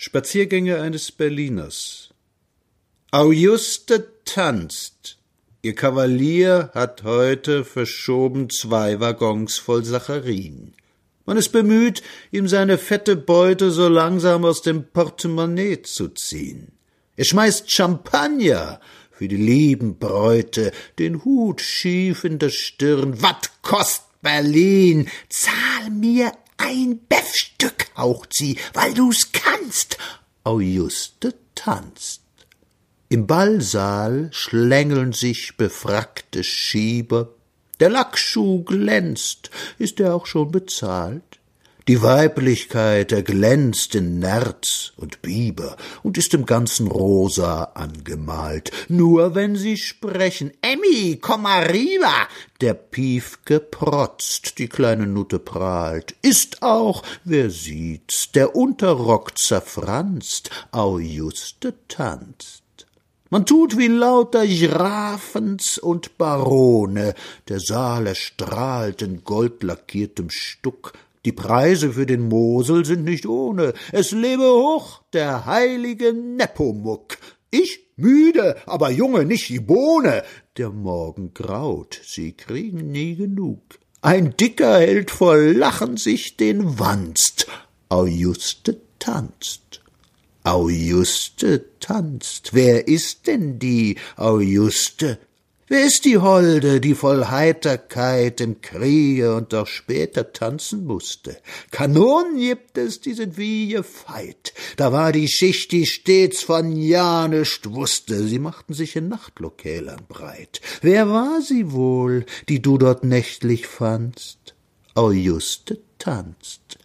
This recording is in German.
Spaziergänge eines Berliners. Auguste tanzt. Ihr Kavalier hat heute verschoben zwei Waggons voll Sacharin. Man ist bemüht, ihm seine fette Beute so langsam aus dem Portemonnaie zu ziehen. Er schmeißt Champagner für die lieben Bräute, den Hut schief in der Stirn. Wat kost Berlin? Zahl mir ein Beffstück, haucht sie, weil du's kannst. Auguste tanzt. Im Ballsaal schlängeln sich befrackte Schieber. Der Lackschuh glänzt. Ist er auch schon bezahlt? Die Weiblichkeit erglänzt in Nerz und Biber und ist im ganzen rosa angemalt. Nur wenn sie sprechen, Emmy, komm mal rüber! Der Piefke protzt, die kleine Nutte prahlt. Ist auch, wer sieht's, der Unterrock zerfranst, Auguste tanzt. Man tut wie lauter Grafens und Barone, der Saal erstrahlt in goldlackiertem Stuck, die Preise für den Mosel sind nicht ohne. Es lebe hoch der heilige Nepomuk. Ich müde, aber Junge, nicht die Bohne. Der Morgen graut, sie kriegen nie genug. Ein Dicker hält vor Lachen sich den Wanst. Auguste tanzt. Auguste tanzt. Wer ist denn die Auguste? Wer ist die Holde, die voll Heiterkeit im Kriege und auch später tanzen musste? Kanonen gibt es, die sind wie gefeit. Da war die Schicht, die stets von ja wusste. Sie machten sich in Nachtlokälern breit. Wer war sie wohl, die du dort nächtlich fandst? Auguste tanzt.